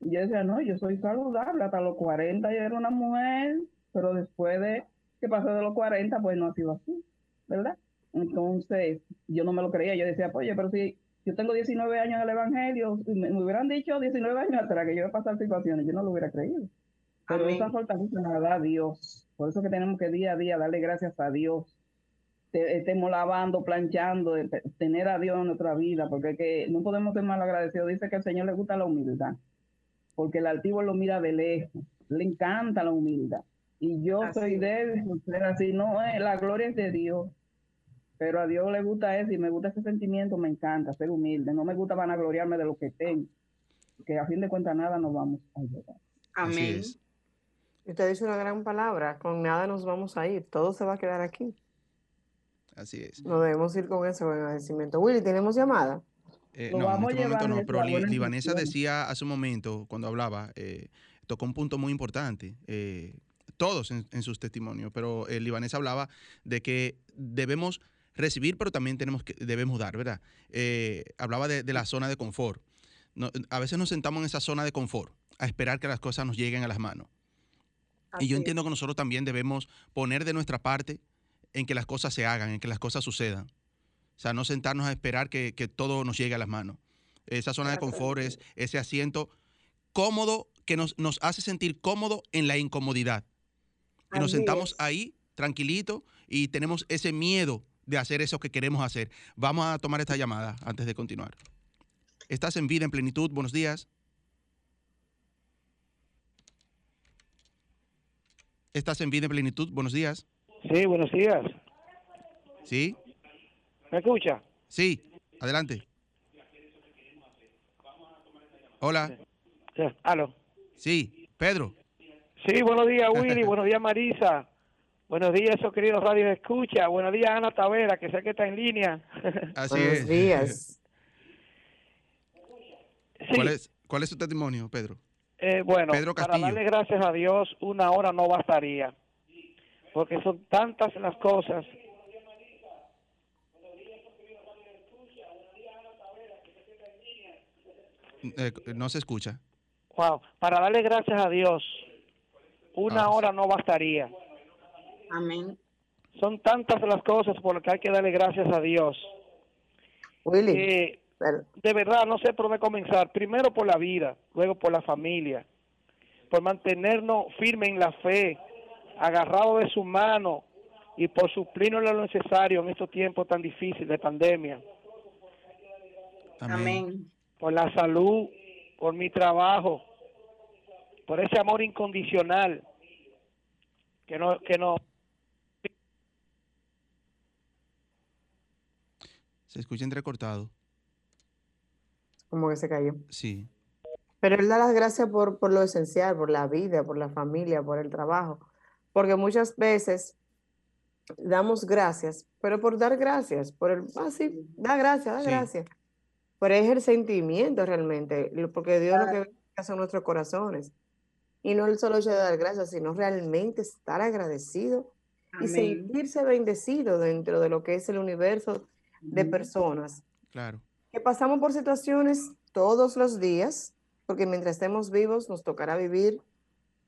Y yo decía, no, yo soy saludable, hasta los 40 yo era una mujer, pero después de que pasé de los 40, pues no ha sido así, ¿verdad? Entonces, yo no me lo creía, yo decía, oye, pero si yo tengo 19 años en el Evangelio, me, me hubieran dicho 19 años atrás que yo iba a pasar situaciones, yo no lo hubiera creído. Pero Amén. esa fortaleza la da Dios. Por eso que tenemos que día a día darle gracias a Dios estemos lavando, planchando, tener a Dios en nuestra vida, porque que no podemos ser mal agradecidos. Dice que al Señor le gusta la humildad, porque el altivo lo mira de lejos, le encanta la humildad. Y yo soy de ser así, no, eh, la gloria es de Dios, pero a Dios le gusta eso y me gusta ese sentimiento, me encanta ser humilde, no me gusta vanagloriarme de lo que tengo, que a fin de cuentas nada nos vamos a llevar. Amén. Usted dice una gran palabra, con nada nos vamos a ir, todo se va a quedar aquí. Así es. No debemos ir con ese agradecimiento. Willy, ¿tenemos llamada? Eh, no, en este momento no, pero Libanesa decía hace un momento, cuando hablaba, eh, tocó un punto muy importante, eh, todos en, sus testimonios, pero el Libanesa hablaba de que debemos recibir, pero también tenemos que, debemos dar, ¿verdad? hablaba de, la zona de confort. a veces nos sentamos en esa zona de confort, a esperar que las cosas nos lleguen a las manos. y yo entiendo que nosotros también debemos poner de nuestra parte en que las cosas se hagan, en que las cosas sucedan. O sea, no sentarnos a esperar que, todo nos llegue a las manos. Esa zona de confort es ese asiento cómodo que nos, nos hace sentir cómodo en la incomodidad. Y nos sentamos ahí, tranquilito, y tenemos ese miedo de hacer eso que queremos hacer. Vamos a tomar esta llamada antes de continuar. Estás en vida, en plenitud. Buenos días. Estás en vida, en plenitud. Buenos días. Sí, buenos días. ¿Sí? ¿Me escucha? Sí, adelante. Hola. Sí, aló. Sí, Pedro. Sí, buenos días, Willy. buenos días, Marisa. Buenos días, esos queridos radios de escucha. Buenos días, Ana Tavera, que sé que está en línea. Así buenos días. ¿Cuál, es, ¿Cuál es su testimonio, Pedro? Eh, bueno, Pedro para darle gracias a Dios, una hora no bastaría porque son tantas las cosas. Eh, no se escucha. Wow, para darle gracias a Dios, una ah. hora no bastaría. Amén. Son tantas las cosas por las que hay que darle gracias a Dios. Willy. de verdad, no sé por dónde comenzar. Primero por la vida, luego por la familia, por mantenernos firmes en la fe, agarrado de su mano y por suplirnos lo necesario en estos tiempos tan difíciles de pandemia. Amén. Por la salud, por mi trabajo, por ese amor incondicional que no que no se escucha entrecortado. Como que se cayó. Sí. Pero él da las gracias por, por lo esencial, por la vida, por la familia, por el trabajo porque muchas veces damos gracias, pero por dar gracias, por el, ah, sí, da gracias, da gracias. Pero es el sentimiento realmente, porque Dios lo que ve son nuestros corazones. Y no el solo hecho de dar gracias, sino realmente estar agradecido y sentirse bendecido dentro de lo que es el universo de personas. Claro. Que pasamos por situaciones todos los días, porque mientras estemos vivos nos tocará vivir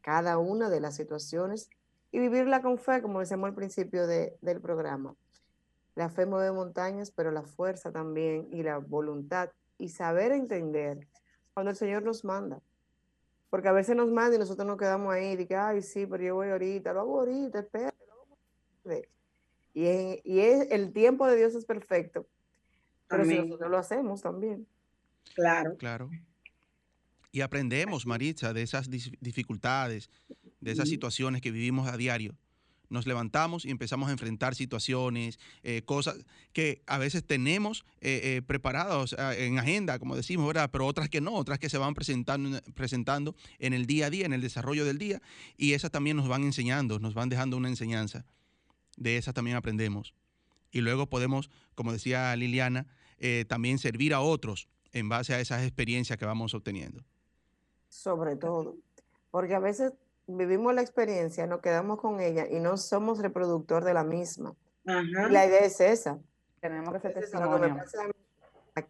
cada una de las situaciones y vivirla con fe, como decíamos al principio del programa. La fe mueve montañas, pero la fuerza también y la voluntad y saber entender cuando el Señor nos manda. Porque a veces nos manda y nosotros nos quedamos ahí y que, ay, sí, pero yo voy ahorita, lo hago ahorita, espera. Y, y es, el tiempo de Dios es perfecto, pero si nosotros lo hacemos también. Claro. Claro. Y aprendemos, Maritza, de esas dificultades, de esas situaciones que vivimos a diario. Nos levantamos y empezamos a enfrentar situaciones, eh, cosas que a veces tenemos eh, eh, preparados en agenda, como decimos. Pero otras que no, otras que se van presentando, presentando en el día a día, en el desarrollo del día, y esas también nos van enseñando, nos van dejando una enseñanza. De esas también aprendemos. Y luego podemos, como decía Liliana, también servir a otros en base a esas experiencias que vamos obteniendo. Sobre todo, porque a veces vivimos la experiencia, nos quedamos con ella y no somos reproductor de la misma. La idea es esa. Tenemos que ser testimonio.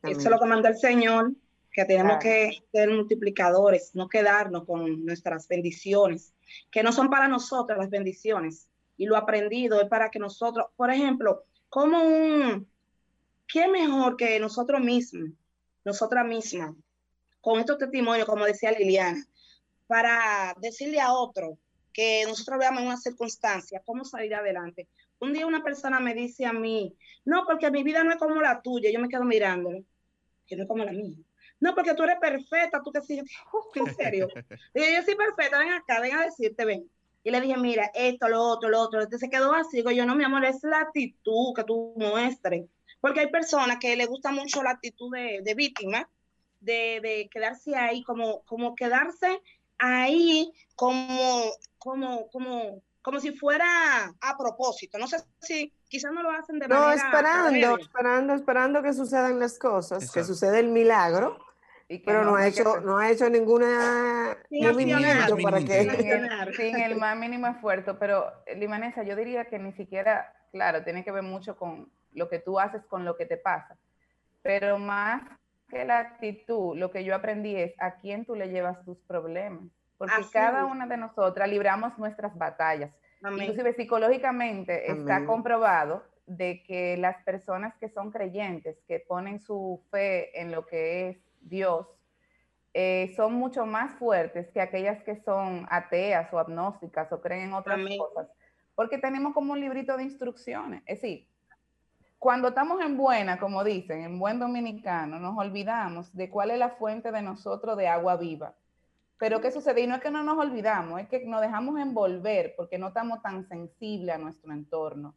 Eso es lo que manda el Señor, que tenemos que ser multiplicadores, no quedarnos con nuestras bendiciones, que no son para nosotros las bendiciones. Y lo aprendido es para que nosotros, por ejemplo, como un, ¿qué mejor que nosotros mismos, nosotras mismas, con estos testimonios, como decía Liliana, para decirle a otro que nosotros veamos en una circunstancia cómo salir adelante. Un día una persona me dice a mí, no, porque mi vida no es como la tuya. Yo me quedo mirándolo, que no es como la mía. No, porque tú eres perfecta, tú que sí, en serio. Digo, yo soy perfecta, ven acá, ven a decirte, ven. Y le dije, mira, esto, lo otro, lo otro. Entonces se quedó así. Digo yo, no, mi amor, es la actitud que tú muestres. Porque hay personas que le gusta mucho la actitud de, de víctima, de, de, quedarse ahí, como, como quedarse ahí, como, como, como, como si fuera a propósito. No sé si quizás no lo hacen de no, manera... No, esperando, esperando, esperando que sucedan las cosas, Exacto. que suceda el milagro pero no, no, ha hecho, no ha hecho ninguna movimiento para que sin el, sin el, más mínimo esfuerzo pero Limanesa yo diría que ni siquiera claro tiene que ver mucho con lo que tú haces con lo que te pasa pero más que la actitud lo que yo aprendí es a quién tú le llevas tus problemas porque Así cada es. una de nosotras libramos nuestras batallas Amén. inclusive psicológicamente Amén. está comprobado de que las personas que son creyentes que ponen su fe en lo que es Dios eh, son mucho más fuertes que aquellas que son ateas o agnósticas o creen en otras Amén. cosas, porque tenemos como un librito de instrucciones. Es decir, cuando estamos en buena, como dicen, en buen dominicano, nos olvidamos de cuál es la fuente de nosotros de agua viva. Pero ¿qué sucede? Y no es que no nos olvidamos, es que nos dejamos envolver porque no estamos tan sensibles a nuestro entorno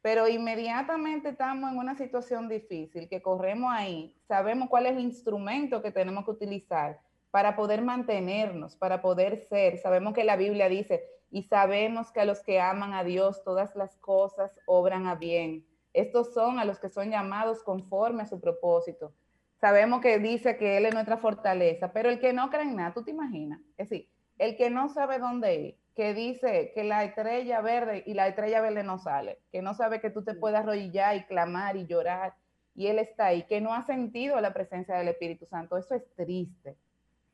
pero inmediatamente estamos en una situación difícil, que corremos ahí, sabemos cuál es el instrumento que tenemos que utilizar para poder mantenernos, para poder ser. Sabemos que la Biblia dice, y sabemos que a los que aman a Dios todas las cosas obran a bien. Estos son a los que son llamados conforme a su propósito. Sabemos que dice que Él es nuestra fortaleza, pero el que no cree en nada, tú te imaginas, es decir, el que no sabe dónde ir, que dice que la estrella verde y la estrella verde no sale, que no sabe que tú te puedes arrodillar y clamar y llorar y él está ahí, que no ha sentido la presencia del Espíritu Santo. Eso es triste.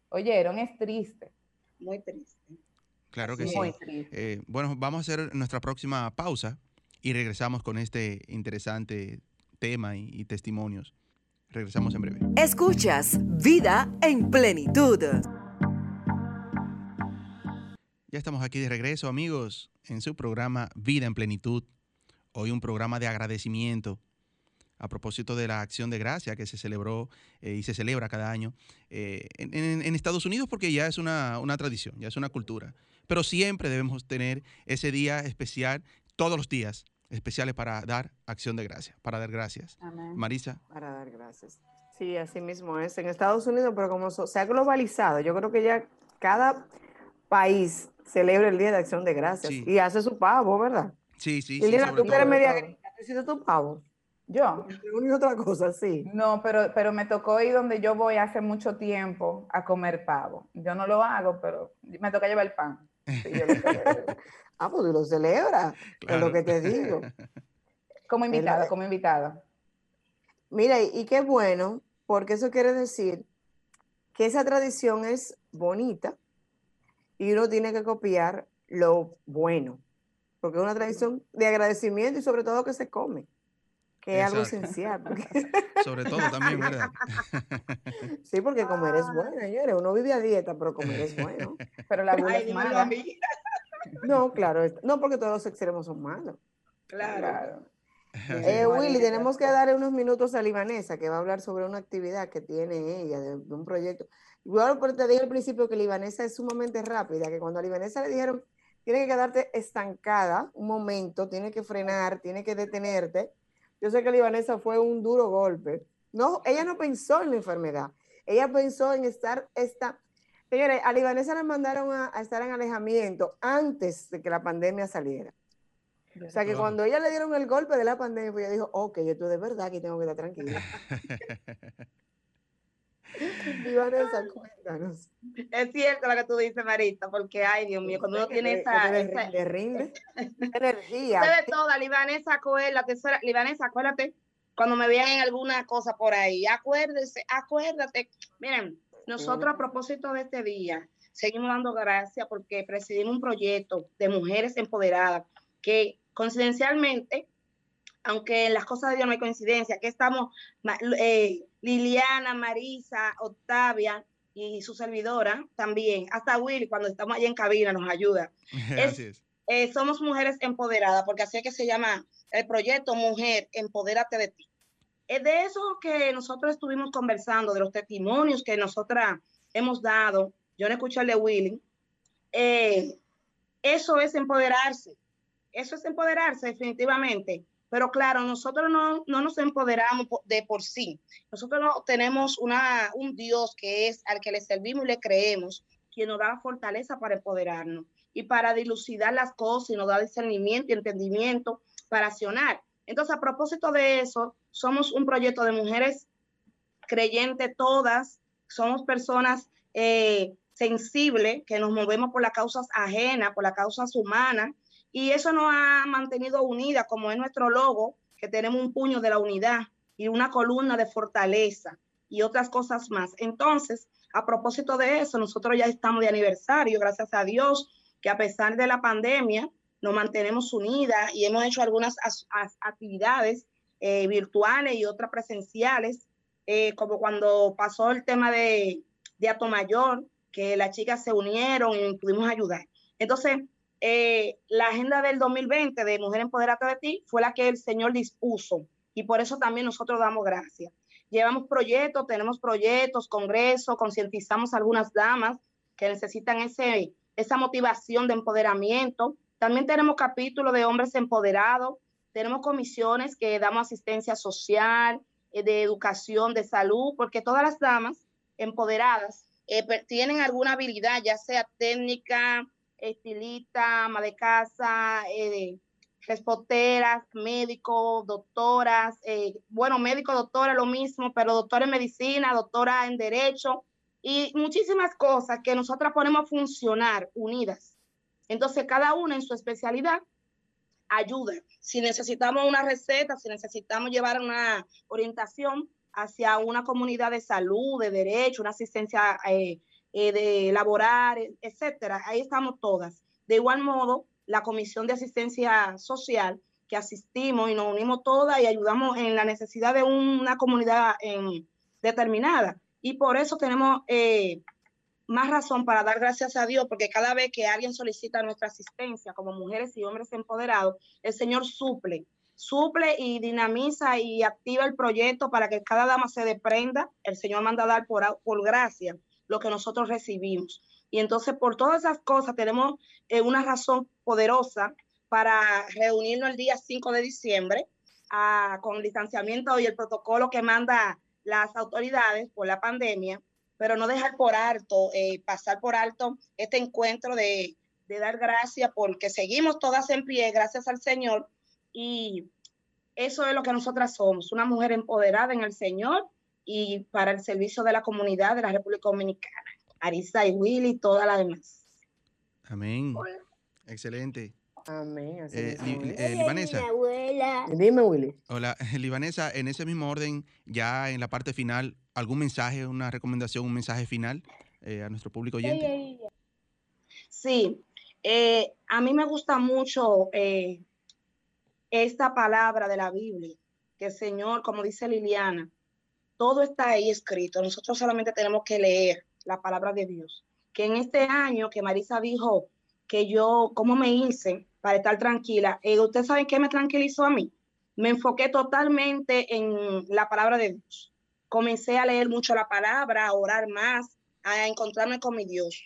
Oyeron, es triste. Muy triste. Claro que sí. Eh, bueno, vamos a hacer nuestra próxima pausa y regresamos con este interesante tema y, y testimonios. Regresamos en breve. Escuchas Vida en Plenitud. Ya estamos aquí de regreso, amigos, en su programa Vida en Plenitud. Hoy un programa de agradecimiento a propósito de la acción de gracia que se celebró eh, y se celebra cada año eh, en, en, en, Estados Unidos porque ya es una, una, tradición, ya es una cultura. Pero siempre debemos tener ese día especial, todos los días especiales para dar acción de gracia, para dar gracias. Amén. Marisa. Para dar gracias. Sí, así mismo es. En Estados Unidos, pero como se ha globalizado, yo creo que ya cada país celebra el Día de Acción de Gracias sí. y hace su pavo, ¿verdad? Sí, sí. Y Lina, sí, tú que eres media gringa, ¿tú hiciste tu pavo? Yo. Una y otra cosa, sí. No, pero, pero me tocó ir donde yo voy hace mucho tiempo a comer pavo. Yo no lo hago, pero me toca llevar el pan. Sí, yo lo ah, pues tú lo celebras, claro. es lo que te digo. Como invitada, como invitada. Mira, y qué bueno, porque eso quiere decir que esa tradición es bonita, y uno tiene que copiar lo bueno, porque es una tradición de agradecimiento y sobre todo que se come, que Exacto. es algo esencial. Porque... sobre todo también, ¿verdad? sí, porque comer es bueno, señores. Uno vive a dieta, pero comer es bueno. Pero la vida es mala. No, claro, no porque todos los extremos son malos. Claro. claro. Eh, Willy, tenemos que darle unos minutos a Libanesa, que va a hablar sobre una actividad que tiene ella, de, de un proyecto. Igual te dije al principio que Libanesa es sumamente rápida, que cuando a Libanesa le dijeron, tiene que quedarte estancada un momento, tiene que frenar, tiene que detenerte. Yo sé que Libanesa fue un duro golpe. No, ella no pensó en la enfermedad, ella pensó en estar esta... Señores, a Libanesa la mandaron a, a estar en alejamiento antes de que la pandemia saliera. O sea que cuando ella le dieron el golpe de la pandemia, pues ella dijo, ok, yo estoy de verdad aquí tengo que estar tranquila. Vanessa, cuéntanos. Es cierto lo que tú dices, Marita, porque, ay, Dios mío, cuando uno tiene esa... Le rinde. energía. Usted de toda, Libanesa, acuérdate, Libanesa, acuérdate, cuando me vean en alguna cosa por ahí, acuérdese, acuérdate. Miren, nosotros a propósito de este día, seguimos dando gracias porque presidimos un proyecto de mujeres empoderadas que coincidencialmente, aunque en las cosas de Dios no hay coincidencia, que estamos eh, Liliana, Marisa, Octavia y su servidora también, hasta Willy cuando estamos allá en cabina nos ayuda. Es, eh, somos mujeres empoderadas, porque así es que se llama el proyecto Mujer, empodérate de ti. Es de eso que nosotros estuvimos conversando, de los testimonios que nosotras hemos dado. Yo no escuché el de Willy. Eh, eso es empoderarse. Eso es empoderarse definitivamente. Pero claro, nosotros no, no nos empoderamos de por sí. Nosotros no tenemos una, un Dios que es al que le servimos y le creemos, quien nos da fortaleza para empoderarnos y para dilucidar las cosas y nos da discernimiento y entendimiento para accionar. Entonces, a propósito de eso, somos un proyecto de mujeres creyentes todas, somos personas eh, sensibles que nos movemos por las causas ajenas, por las causas humanas, y eso nos ha mantenido unidas, como es nuestro logo, que tenemos un puño de la unidad y una columna de fortaleza y otras cosas más. Entonces, a propósito de eso, nosotros ya estamos de aniversario, gracias a Dios, que a pesar de la pandemia, nos mantenemos unidas y hemos hecho algunas actividades eh, virtuales y otras presenciales, eh, como cuando pasó el tema de, de Mayor, que las chicas se unieron y pudimos ayudar. Entonces, eh, la agenda del 2020 de Mujer Empoderada de Ti fue la que el Señor dispuso y por eso también nosotros damos gracias. Llevamos proyectos, tenemos proyectos, congresos, concientizamos a algunas damas que necesitan ese esa motivación de empoderamiento. También tenemos capítulos de hombres empoderados, tenemos comisiones que damos asistencia social, eh, de educación, de salud, porque todas las damas empoderadas eh, tienen alguna habilidad, ya sea técnica, estilista, ama de casa, eh, médicos, doctoras, eh, bueno, médico, doctora, lo mismo, pero doctora en medicina, doctora en derecho, y muchísimas cosas que nosotras ponemos a funcionar unidas. Entonces, cada una en su especialidad ayuda. Si necesitamos una receta, si necesitamos llevar una orientación hacia una comunidad de salud, de derecho, una asistencia eh, eh, de laborar, etcétera, ahí estamos todas. De igual modo, la Comisión de Asistencia Social, que asistimos y nos unimos todas y ayudamos en la necesidad de una comunidad determinada. Y por eso tenemos eh, más razón para dar gracias a Dios, porque cada vez que alguien solicita nuestra asistencia como mujeres y hombres empoderados, el Señor suple, suple y dinamiza y activa el proyecto para que cada dama se desprenda. El Señor manda a dar por, por gracia lo que nosotros recibimos. Y entonces por todas esas cosas tenemos eh, una razón poderosa para reunirnos el día 5 de diciembre ah, con distanciamiento y el protocolo que manda las autoridades por la pandemia, pero no dejar por alto, eh, pasar por alto este encuentro de, de dar gracias porque seguimos todas en pie, gracias al Señor. Y eso es lo que nosotras somos, una mujer empoderada en el Señor y para el servicio de la comunidad de la República Dominicana. Arisa y Willy y toda la demás. Amén. Excelente. Amén. Eh, eh, Libanesa. Dime, Willy. Hola, Libanesa, en ese mismo orden, ya en la parte final, ¿algún mensaje, una recomendación, un mensaje final eh, a nuestro público oyente? Sí, a mí me gusta mucho esta palabra de la Biblia, que el Señor, como dice Liliana, todo está ahí escrito. Nosotros solamente tenemos que leer la palabra de Dios. Que en este año que Marisa dijo que yo, ¿cómo me hice? para estar tranquila. Eh, ¿Ustedes saben qué me tranquilizó a mí? Me enfoqué totalmente en la palabra de Dios. Comencé a leer mucho la palabra, a orar más, a encontrarme con mi Dios.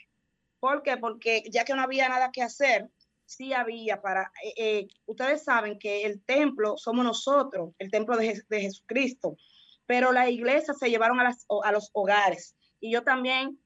¿Por qué? Porque ya que no había nada que hacer, sí había para... Eh, eh, ustedes saben que el templo somos nosotros, el templo de, Jesucristo, pero la iglesia se llevaron a, a los hogares. Y yo también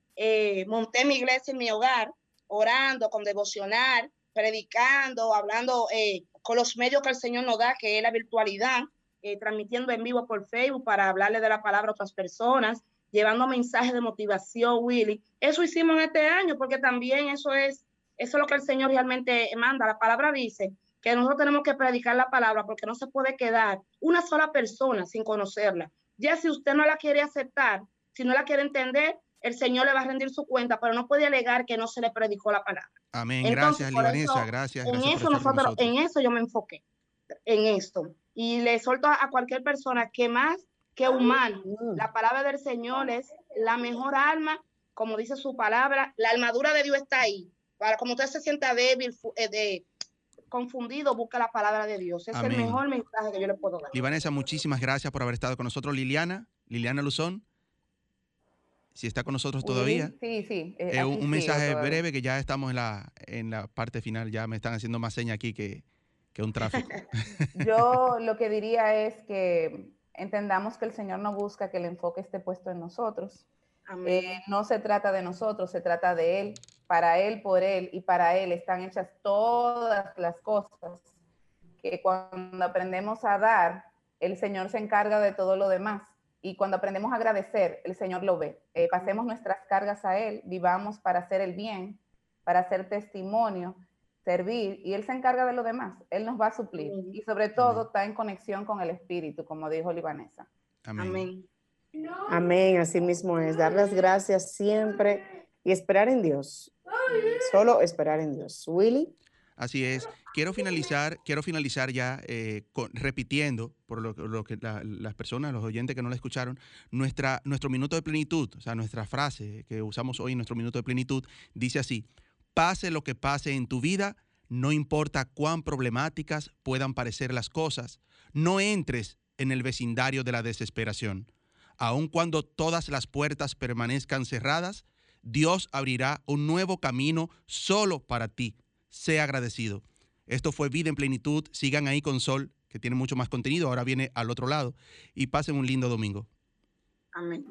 monté mi iglesia en mi hogar, orando con devocional, predicando, hablando eh, con los medios que el Señor nos da, que es la virtualidad, eh, transmitiendo en vivo por Facebook para hablarle de la palabra a otras personas, llevando mensajes de motivación, Willy. Eso hicimos en este año, porque también eso es, eso es lo que el Señor realmente manda. La palabra dice que nosotros tenemos que predicar la palabra porque no se puede quedar una sola persona sin conocerla. Ya si usted no la quiere aceptar, si no la quiere entender, el Señor le va a rendir su cuenta, pero no puede alegar que no se le predicó la palabra. Amén. gracias, Libanesa. Gracias. En eso nosotros, en eso yo me enfoqué, en esto. Y le suelto a, cualquier persona que más que humano, la palabra del Señor es la mejor alma, como dice su palabra, la armadura de Dios está ahí. Para como usted se sienta débil, eh, de, confundido, busque la palabra de Dios. Es Amén. el mejor mensaje que yo le puedo dar. Libanesa, muchísimas gracias por haber estado con nosotros. Liliana, Liliana Luzón, si está con nosotros todavía. Sí, sí. eh, Eh, un, mensaje todavía. breve que ya estamos en la, en la parte final, ya me están haciendo más señas aquí que, que un tráfico. Yo lo que diría es que entendamos que el Señor no busca que el enfoque esté puesto en nosotros. Eh, no se trata de nosotros, se trata de Él. Para Él, por Él y para Él están hechas todas las cosas que cuando aprendemos a dar, el Señor se encarga de todo lo demás. Y cuando aprendemos a agradecer, el Señor lo ve. Eh, pasemos nuestras cargas a Él, vivamos para hacer el bien, para hacer testimonio, servir, y Él se encarga de lo demás. Él nos va a suplir. Y sobre todo está en conexión con el Espíritu, como dijo Libanesa. Amén. Amén, así mismo es. Dar las gracias siempre y esperar en Dios. Solo esperar en Dios. Willy. Así es. Quiero finalizar, quiero finalizar ya eh, repitiendo, por lo, que- las personas, los oyentes que no la escucharon, nuestra, nuestro minuto de plenitud, o sea, nuestra frase que usamos hoy, nuestro minuto de plenitud, dice así, pase lo que pase en tu vida, no importa cuán problemáticas puedan parecer las cosas, no entres en el vecindario de la desesperación. Aun cuando todas las puertas permanezcan cerradas, Dios abrirá un nuevo camino solo para ti. Sea agradecido. Esto fue Vida en Plenitud. Sigan ahí con Sol, que tiene mucho más contenido. Ahora viene al otro lado. Y pasen un lindo domingo. Amén.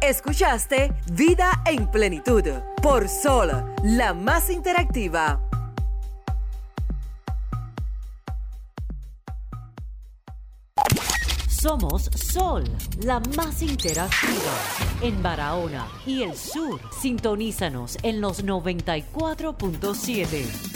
Escuchaste Vida en Plenitud por Sol, la más interactiva. Somos Sol, la más interactiva en Barahona y el sur. Sintonízanos en los 94.7.